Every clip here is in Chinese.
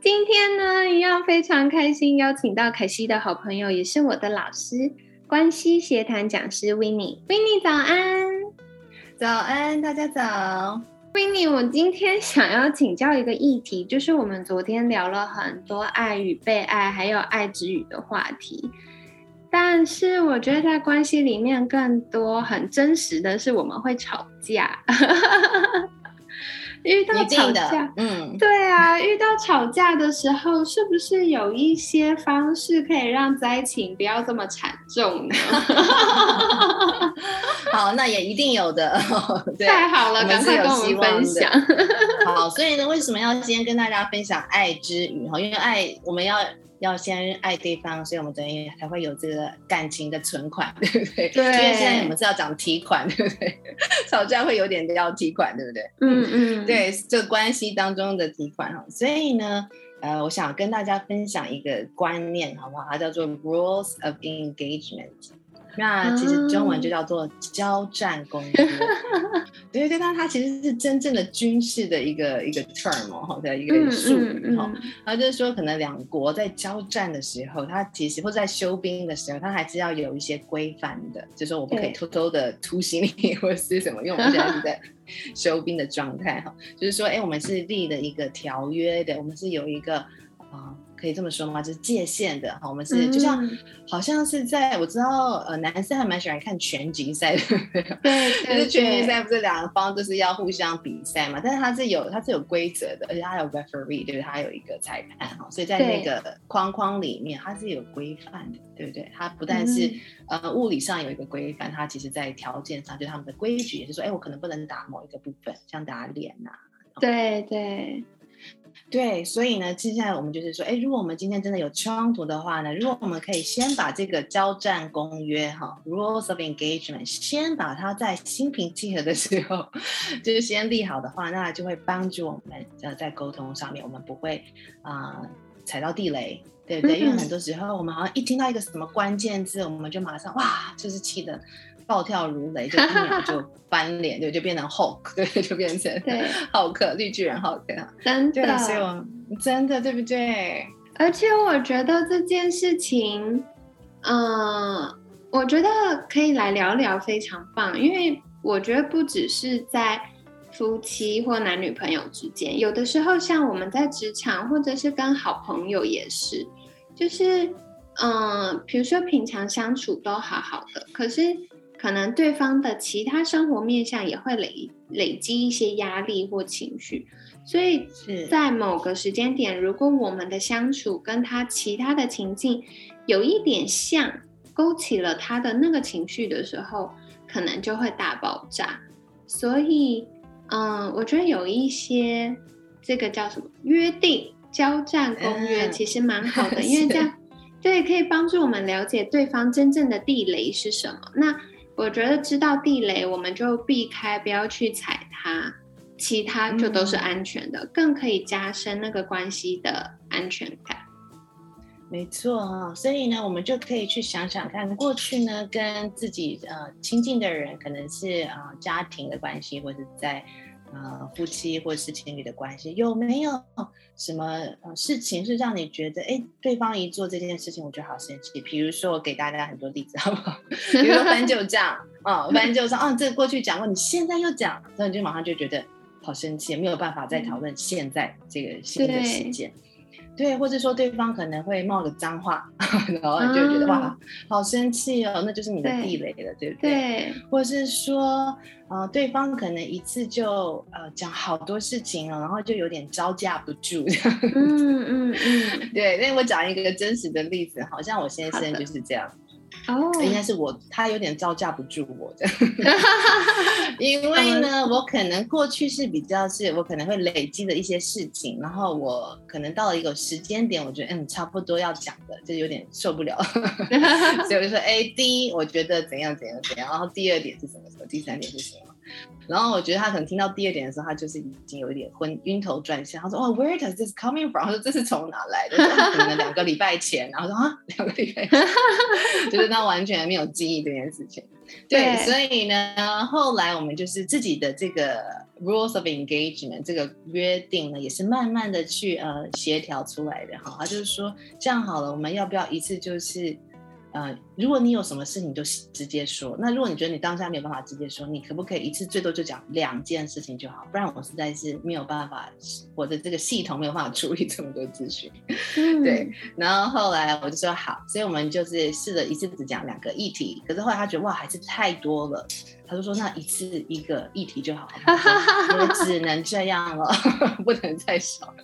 今天呢，一样非常开心，邀请到凯西的好朋友，也是我的老师——关系协谈讲师 w i n n i e w i n n i e 早安，早安，大家早。w i n n i e 我今天想要请教一个议题，就是我们昨天聊了很多爱与被爱，还有爱之语的话题，但是我觉得在关系里面，更多很真实的是，我们会吵架。遇到吵架，嗯，对啊，遇到吵架的时候，是不是有一些方式可以让灾情不要这么惨重呢？好，那也一定有的。太好了，赶快跟我们分享。好，所以呢，为什么要先跟大家分享爱之语？哈，因为爱，我们要。要先爱对方，所以我们等于才会有这个感情的存款，对不对？对。因为现在我们是要讲提款，对不对？吵架会有点要提款，对不对？嗯嗯。对，这关系当中的提款哈，所以呢，呃，我想跟大家分享一个观念，好不好？它叫做 rules of engagement。那其实中文就叫做交战公约，对对，但它其实是真正的军事的一个一个 term 哈的一个术语哈。然后就是说，可能两国在交战的时候，它其实或者在休兵的时候，它还是要有一些规范的，就是说我不可以偷偷的突袭你 或者是什么，因为我们现在是在休兵的状态哈。就是说，哎，我们是立了一个条约的，我们是有一个啊。可以这么说吗？就是界限的哈，我们是就像好像是在我知道呃，男生还蛮喜欢看拳击赛的，对，就是拳击赛不是两方就是要互相比赛嘛？但是它是有它是有规则的，而且它有 referee，对不对？它有一个裁判哈，所以在那个框框里面它是有规范的，对不对？它不但是呃物理上有一个规范，它其实在条件上就是他们的规矩，也是说，哎，我可能不能打某一个部分，像打脸呐，对对。对，所以呢，接下来我们就是说，哎，如果我们今天真的有冲突的话呢，如果我们可以先把这个交战公约哈，rules of engagement，先把它在心平气和的时候，就是先立好的话，那就会帮助我们呃在沟通上面，我们不会啊踩到地雷，对不对？因为很多时候我们好像一听到一个什么关键字，我们就马上哇，就是气的。暴跳如雷，就一秒就翻脸，对，就变成 Hulk，对，就变成 浩克，绿巨人浩克，真的，所以我真的对不对？而且我觉得这件事情，嗯，我觉得可以来聊聊，非常棒，因为我觉得不只是在夫妻或男女朋友之间，有的时候像我们在职场或者是跟好朋友也是，就是嗯，比如说平常相处都好好的，可是。可能对方的其他生活面向也会累累积一些压力或情绪，所以在某个时间点，如果我们的相处跟他其他的情境有一点像，勾起了他的那个情绪的时候，可能就会大爆炸。所以，嗯，我觉得有一些这个叫什么约定交战公约，其实蛮好的，因为这样对可以帮助我们了解对方真正的地雷是什么。那我觉得知道地雷，我们就避开，不要去踩它，其他就都是安全的，更可以加深那个关系的安全感。没错啊，所以呢，我们就可以去想想看，过去呢跟自己呃亲近的人，可能是啊家庭的关系，或者在。呃，夫妻或者是情侣的关系有没有什么呃事情是让你觉得，哎，对方一做这件事情，我就好生气？比如说，我给大家很多例子，好不好？比如说翻旧账啊，翻旧账啊，这过去讲过，你现在又讲，那你就马上就觉得好生气，没有办法再讨论现在这个新的事件。对，或者说对方可能会冒个脏话，然后你就觉得哇，好生气哦，那就是你的地雷了，对不对？对。或者是说，呃，对方可能一次就呃讲好多事情了，然后就有点招架不住。嗯嗯嗯。对，那我讲一个真实的例子，好像我先生就是这样。哦，应该是我，他有点招架不住我的，因为呢，我可能过去是比较是，我可能会累积的一些事情，然后我可能到了一个时间点，我觉得嗯，差不多要讲的，就有点受不了，所以我就说，哎，第一，我觉得怎样怎样怎样，然后第二点是什么什么，第三点是什么。然后我觉得他可能听到第二点的时候，他就是已经有一点昏晕头转向。他说：“哦，Where does this coming from？” 他说：“这是从哪来的？”可能两个礼拜前。然后说：“啊，两个礼拜，就是他完全没有记忆这件事情。”对，所以呢，后来我们就是自己的这个 rules of engagement 这个约定呢，也是慢慢的去呃协调出来的哈。他就是说，这样好了，我们要不要一次就是。呃，如果你有什么事情就直接说。那如果你觉得你当下没有办法直接说，你可不可以一次最多就讲两件事情就好？不然我实在是没有办法，我的这个系统没有办法处理这么多资讯。对。然后后来我就说好，所以我们就是试着一次只讲两个议题。可是后来他觉得哇，还是太多了，他就说那一次一个议题就好，我只能这样了，不能再少，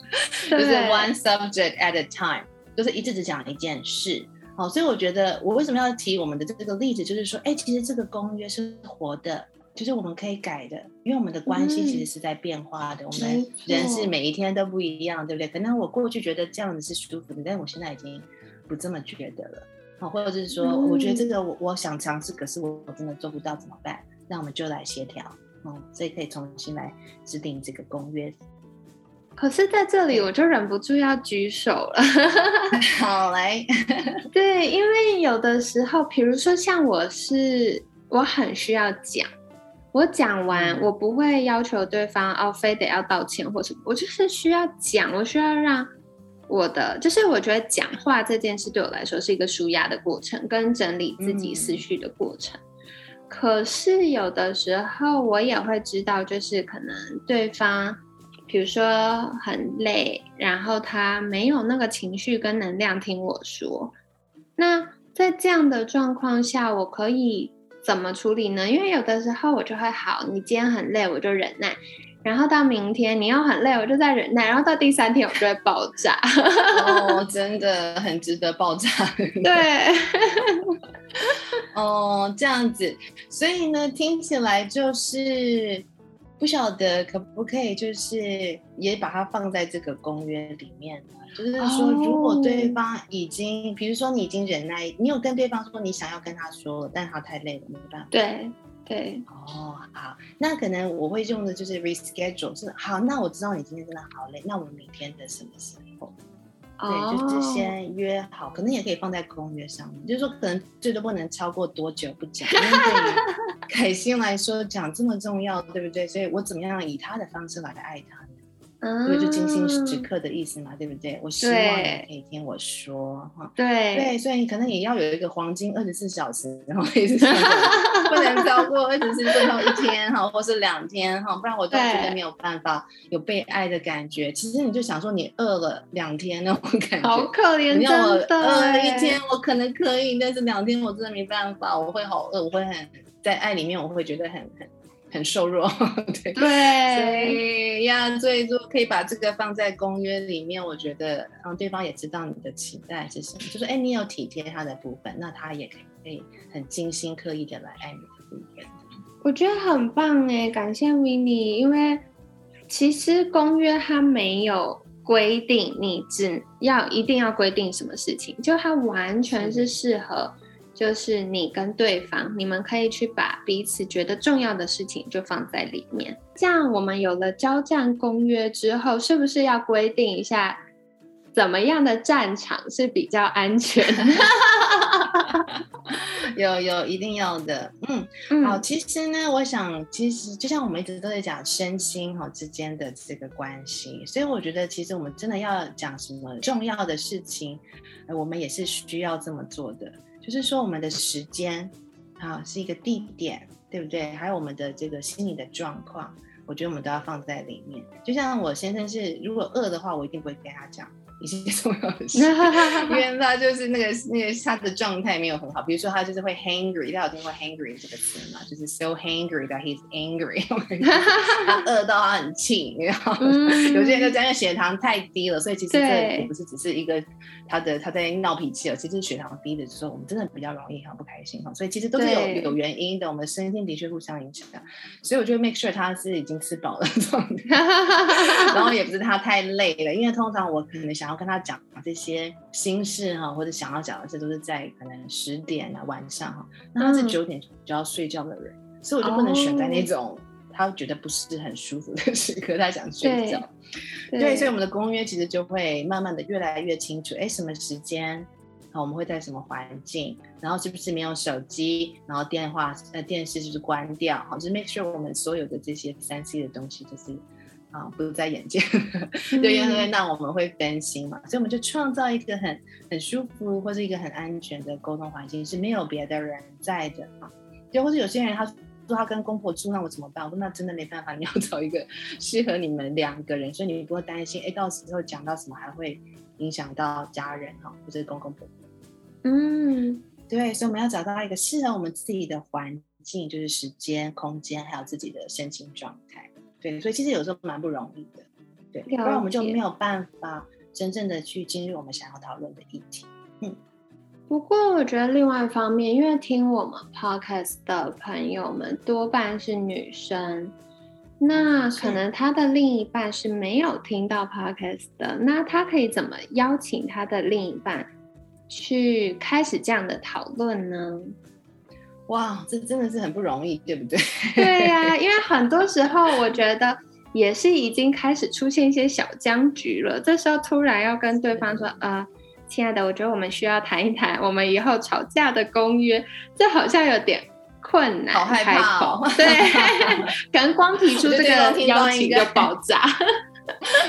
就是 one subject at a time，就是一次只讲一件事。好，所以我觉得我为什么要提我们的这个例子，就是说，哎，其实这个公约是活的，就是我们可以改的，因为我们的关系其实是在变化的，我们人是每一天都不一样，对不对？可能我过去觉得这样子是舒服的，但我现在已经不这么觉得了。好，或者是说，我觉得这个我我想尝试，可是我我真的做不到，怎么办？那我们就来协调，嗯，所以可以重新来制定这个公约。可是在这里，我就忍不住要举手了。好来，对，因为有的时候，比如说像我是，我很需要讲，我讲完，我不会要求对方哦，非得要道歉或什么，我就是需要讲，我需要让我的，就是我觉得讲话这件事对我来说是一个舒压的过程，跟整理自己思绪的过程。可是有的时候，我也会知道，就是可能对方。比如说很累，然后他没有那个情绪跟能量听我说。那在这样的状况下，我可以怎么处理呢？因为有的时候我就会好，你今天很累，我就忍耐。然后到明天你又很累，我就在忍耐。然后到第三天我就会爆炸。哦，真的很值得爆炸。对。哦，这样子，所以呢，听起来就是。不晓得可不可以，就是也把它放在这个公约里面就是说，如果对方已经，比如说你已经忍耐，你有跟对方说你想要跟他说，但他太累了，没办法。对对。哦，好，那可能我会用的就是 reschedule，是好，那我知道你今天真的好累，那我们明天的什么时候？对，就是先约好，可能也可以放在公约上面，就是说可能最多不能超过多久不讲，因为对于 凯欣来说讲这么重要，对不对？所以我怎么样以他的方式来爱他？所以就精心时刻的意思嘛，对不对？我希望你可以听我说哈。对对，所以你可能也要有一个黄金二十四小时，然后一直不能超过二十四最后一天哈，或是两天哈，不然我都觉得没有办法有被爱的感觉。其实你就想说，你饿了两天那种感觉，好可怜，你要我饿了一天，我可能可以，但是两天我真的没办法，我会好饿，我会很在爱里面，我会觉得很很。很瘦弱，对，所以呀，所以说可以把这个放在公约里面，我觉得，嗯，对方也知道你的期待是什么，就是哎，你有体贴他的部分，那他也可以很精心刻意的来爱你的部分。我觉得很棒哎，感谢 w i n n e 因为其实公约它没有规定你只要一定要规定什么事情，就它完全是适合。就是你跟对方，你们可以去把彼此觉得重要的事情就放在里面。这样，我们有了交战公约之后，是不是要规定一下怎么样的战场是比较安全？有有，一定要的。嗯，好。其实呢，我想，其实就像我们一直都在讲身心哈之间的这个关系，所以我觉得，其实我们真的要讲什么重要的事情，我们也是需要这么做的。就是说，我们的时间啊是一个地点，对不对？还有我们的这个心理的状况，我觉得我们都要放在里面。就像我先生是，如果饿的话，我一定不会跟他讲，一些重要的事，因为他就是那个那个他的状态没有很好。比如说他就是会 hangry，大家有听过 hangry 这个词吗？就是 so hangry that he's angry，他饿到他很气，然后有些人就讲，因为血糖太低了，所以其实这也不是只是一个他的他在闹脾气了，其实血糖低的时候，我们真的比较容易很不开心哈。所以其实都是有有原因的，我们身心的确互相影响。所以我就 make sure 他是已经吃饱了状态，然后也不是他太累了，因为通常我可能想要。跟他讲这些心事哈，或者想要讲的，这都是在可能十点啊晚上哈，那他是九点就要睡觉的人，所以我就不能选在那种他觉得不是很舒服的时刻，他想睡觉。对，所以我们的公约其实就会慢慢的越来越清楚，哎，什么时间好，我们会在什么环境，然后是不是没有手机，然后电话呃电视就是关掉，好，就是 make sure 我们所有的这些三 C 的东西就是。啊，不在眼前，对，因为那我们会分心嘛，所以我们就创造一个很很舒服或是一个很安全的沟通环境，是没有别的人在的啊。对，或者有些人他说他跟公婆住，那我怎么办？我说那真的没办法，你要找一个 适合你们两个人，所以你不会担心，哎，到时候讲到什么还会影响到家人哈，或者公公婆婆。嗯，对，所以我们要找到一个适合我们自己的环境，就是时间、空间，还有自己的身心状态。对，所以其实有时候蛮不容易的，对，不然我们就没有办法真正的去进入我们想要讨论的议题。嗯，不过我觉得另外一方面，因为听我们 podcast 的朋友们多半是女生，那可能他的另一半是没有听到 podcast 的，那他可以怎么邀请他的另一半去开始这样的讨论呢？哇，这真的是很不容易，对不对？对呀，因为很多时候我觉得也是已经开始出现一些小僵局了。这时候突然要跟对方说：“呃，亲爱的，我觉得我们需要谈一谈我们以后吵架的公约。”这好像有点困难，好害怕。对，可能光提出这个邀请就爆炸，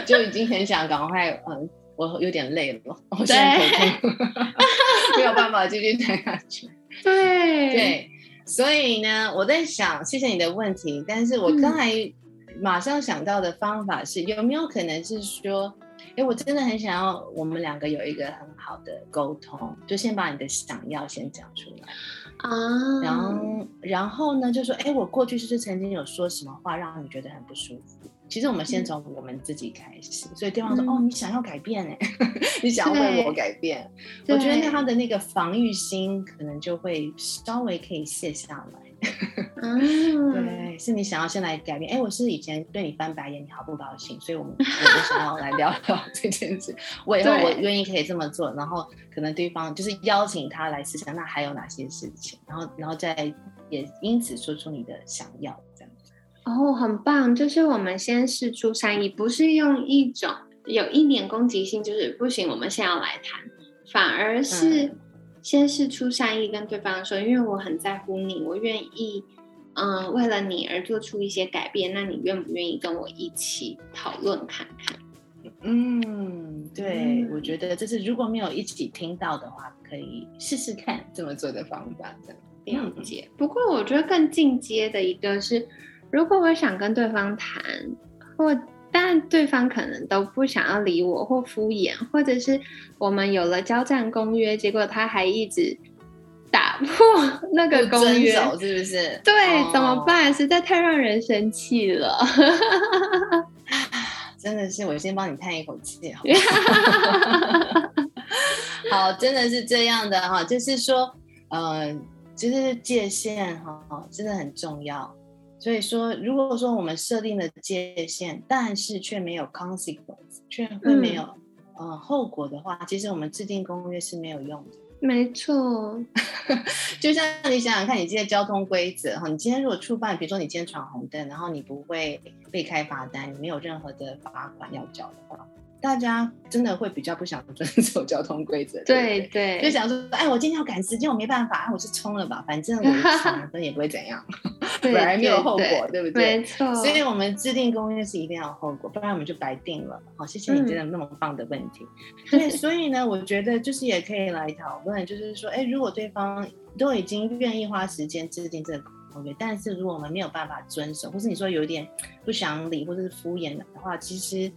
就已经很想赶快。嗯，我有点累了，我现在头痛，没有办法继续谈下去。对对，所以呢，我在想，谢谢你的问题。但是我刚才马上想到的方法是，有没有可能是说，哎，我真的很想要我们两个有一个很好的沟通，就先把你的想要先讲出来啊，然后然后呢，就说，哎，我过去是不是曾经有说什么话让你觉得很不舒服？其实我们先从我们自己开始，所以对方说：“哦，你想要改变哎，你想要为我改变。”我觉得那他的那个防御心可能就会稍微可以卸下来。嗯，对，是你想要先来改变。哎，我是以前对你翻白眼，你好不高兴，所以我们 我就想要来聊聊这件事。我以后我愿意可以这么做，然后可能对方就是邀请他来思想，那还有哪些事情？然后然后再也因此说出你的想要。哦，很棒！就是我们先试出善意，不是用一种有一点攻击性，就是不行，我们现在要来谈，反而是先试出善意，跟对方说，因为我很在乎你，我愿意，嗯，为了你而做出一些改变，那你愿不愿意跟我一起讨论看看？嗯，对，我觉得就是如果没有一起听到的话，可以试试看这么做的方法，这样了解。不过我觉得更进阶的一个是。如果我想跟对方谈，或但对方可能都不想要理我，或敷衍，或者是我们有了交战公约，结果他还一直打破那个公约，是不是？对，怎么办？实在太让人生气了。真的是，我先帮你叹一口气，好。好，真的是这样的哈，就是说，呃，其实界限哈，真的很重要。所以说，如果说我们设定了界限，但是却没有 consequence，却会没有呃后果的话，其实我们制定公约是没有用的。没错，就像你想想看，你这些交通规则哈，你今天如果触犯，比如说你今天闯红灯，然后你不会被开罚单，你没有任何的罚款要交的话。大家真的会比较不想遵守交通规则，对对，就想说，哎，我今天要赶时间，我没办法，哎，我就冲了吧，反正我闯分也不会怎样，本来没有后果，对不对？没错，所以我们制定公约是一定要有后果，不然我们就白定了。好，谢谢你真的那么棒的问题。对，所以呢，我觉得就是也可以来讨论，就是说，哎，如果对方都已经愿意花时间制定这个公约，但是如果我们没有办法遵守，或是你说有点不想理或者是敷衍的话，其实。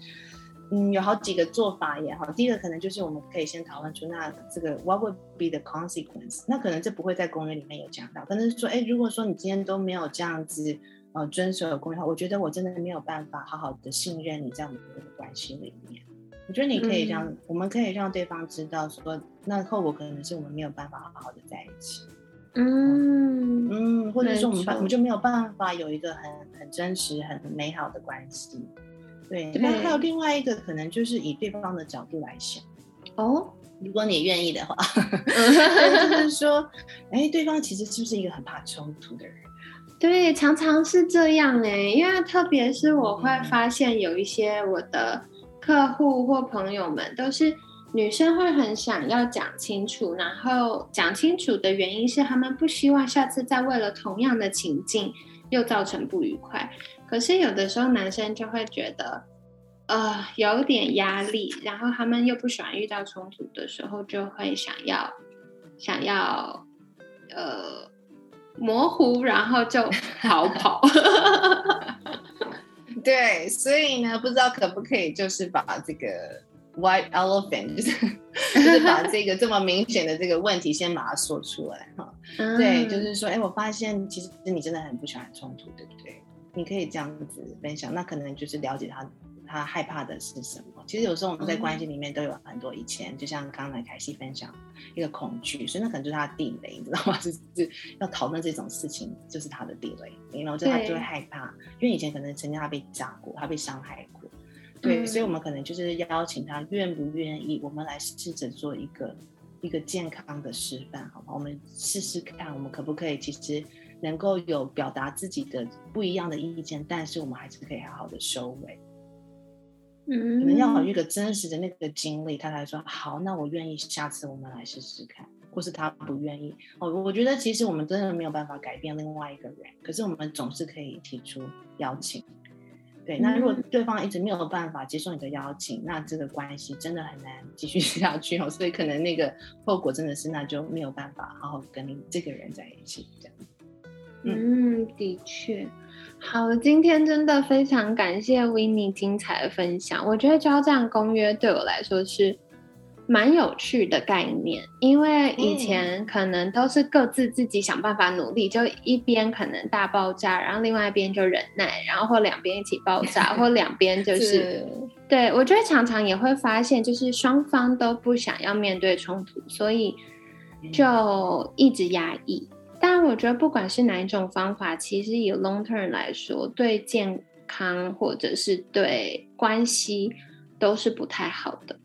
嗯，有好几个做法也好。第一个可能就是我们可以先讨论出那这个 what would be the consequence？那可能这不会在公约里面有讲到，可能是说，哎，如果说你今天都没有这样子呃遵守公约的话，我觉得我真的没有办法好好的信任你在我们的关系里面。我觉得你可以让我们可以让对方知道说，那后果可能是我们没有办法好好的在一起。嗯嗯，或者说我们办我们就没有办法有一个很很真实、很美好的关系。对，那还有另外一个可能就是以对方的角度来想哦，如果你愿意的话，就是说，哎，对方其实是不是一个很怕冲突的人？对，常常是这样哎，因为特别是我会发现有一些我的客户或朋友们都是女生，会很想要讲清楚，然后讲清楚的原因是他们不希望下次再为了同样的情境又造成不愉快。可是有的时候男生就会觉得，呃，有点压力，然后他们又不喜欢遇到冲突的时候，就会想要想要呃模糊，然后就逃跑。对，所以呢，不知道可不可以就是把这个 white elephant，就是就是把这个这么明显的这个问题先把它说出来哈。对，就是说，哎，我发现其实你真的很不喜欢冲突，对不对？你可以这样子分享，那可能就是了解他，他害怕的是什么。其实有时候我们在关系里面都有很多以前，就像刚才凯西分享一个恐惧，所以那可能就是他的地雷，你知道吗？就是要讨论这种事情，就是他的地雷，然后就他就会害怕，因为以前可能曾经他被炸过，他被伤害过，对，所以我们可能就是邀请他，愿不愿意，我们来试着做一个一个健康的示范，好吗？我们试试看，我们可不可以其实。能够有表达自己的不一样的意见，但是我们还是可以好好的收尾。嗯，可能要有一个真实的那个经历，他才说好，那我愿意，下次我们来试试看。或是他不愿意，哦，我觉得其实我们真的没有办法改变另外一个人，可是我们总是可以提出邀请。对，那如果对方一直没有办法接受你的邀请，那这个关系真的很难继续 下去哦。所以可能那个后果真的是，那就没有办法好好跟你这个人在一起这样。嗯，的确，好，今天真的非常感谢 w i n n i e 精彩的分享。我觉得交战公约对我来说是蛮有趣的概念，因为以前可能都是各自自己想办法努力，就一边可能大爆炸，然后另外一边就忍耐，然后或两边一起爆炸，或 两边就是。对我觉得常常也会发现，就是双方都不想要面对冲突，所以就一直压抑。但我觉得，不管是哪一种方法，其实以 long term 来说，对健康或者是对关系都是不太好的。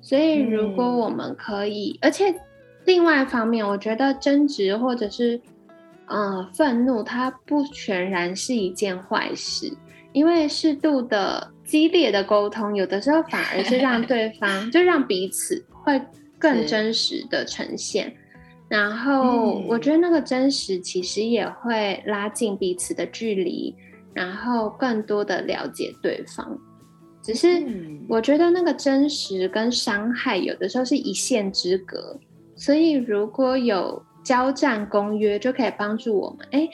所以，如果我们可以，而且另外一方面，我觉得争执或者是嗯愤怒，它不全然是一件坏事，因为适度的激烈的沟通，有的时候反而是让对方，就让彼此会更真实的呈现。然后我觉得那个真实其实也会拉近彼此的距离，然后更多的了解对方。只是我觉得那个真实跟伤害有的时候是一线之隔，所以如果有交战公约，就可以帮助我们，哎，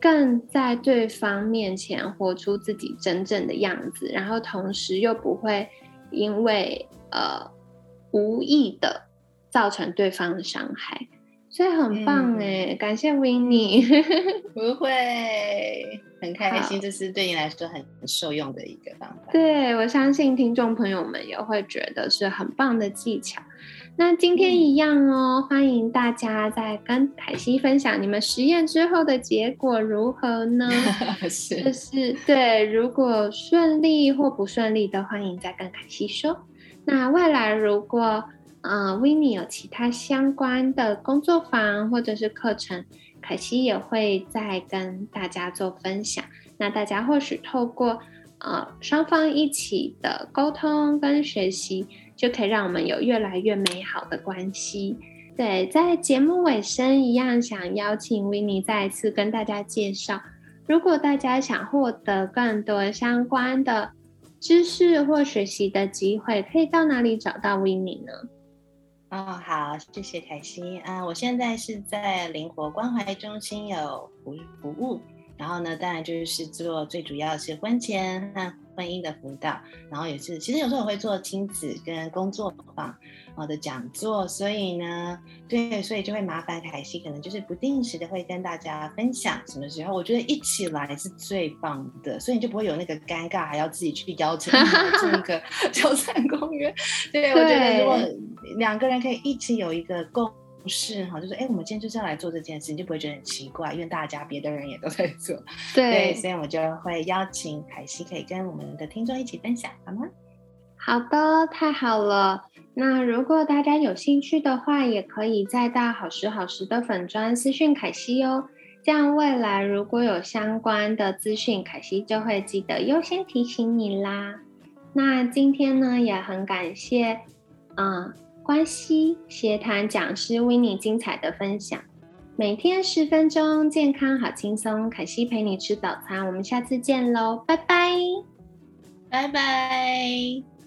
更在对方面前活出自己真正的样子，然后同时又不会因为呃无意的造成对方的伤害。所以很棒哎，感谢 w i n n i e 不会很开心，这是对你来说很受用的一个方法。对我相信听众朋友们也会觉得是很棒的技巧。那今天一样哦，欢迎大家在跟凯西分享你们实验之后的结果如何呢？是，就是对，如果顺利或不顺利的，欢迎再跟凯西说。那未来如果。嗯 w i n n e 有其他相关的工作坊或者是课程，凯西也会再跟大家做分享。那大家或许透过呃双方一起的沟通跟学习，就可以让我们有越来越美好的关系。对，在节目尾声一样，想邀请 w i n n i e 再一次跟大家介绍，如果大家想获得更多相关的知识或学习的机会，可以到哪里找到 Winnie 呢？哦，好，谢谢凯西啊！我现在是在灵活关怀中心有服服务，然后呢，当然就是做最主要是婚前和婚姻的辅导，然后也是其实有时候我会做亲子跟工作坊我的讲座，所以呢，对，所以就会麻烦凯西，可能就是不定时的会跟大家分享什么时候，我觉得一起来是最棒的，所以你就不会有那个尴尬，还要自己去邀请做 一个 秋山公园。对，我觉得如果两个人可以一起有一个共。不是哈，就是哎，我们今天就是要来做这件事，你就不会觉得很奇怪，因为大家别的人也都在做，对，所以我就会邀请凯西可以跟我们的听众一起分享，好吗？好的，太好了。那如果大家有兴趣的话，也可以再到好时好时的粉砖私讯凯西哦，这样未来如果有相关的资讯，凯西就会记得优先提醒你啦。那今天呢，也很感谢，嗯。关西协谈讲师 w i n n 精彩的分享，每天十分钟，健康好轻松。凯西陪你吃早餐，我们下次见喽，拜拜，拜拜。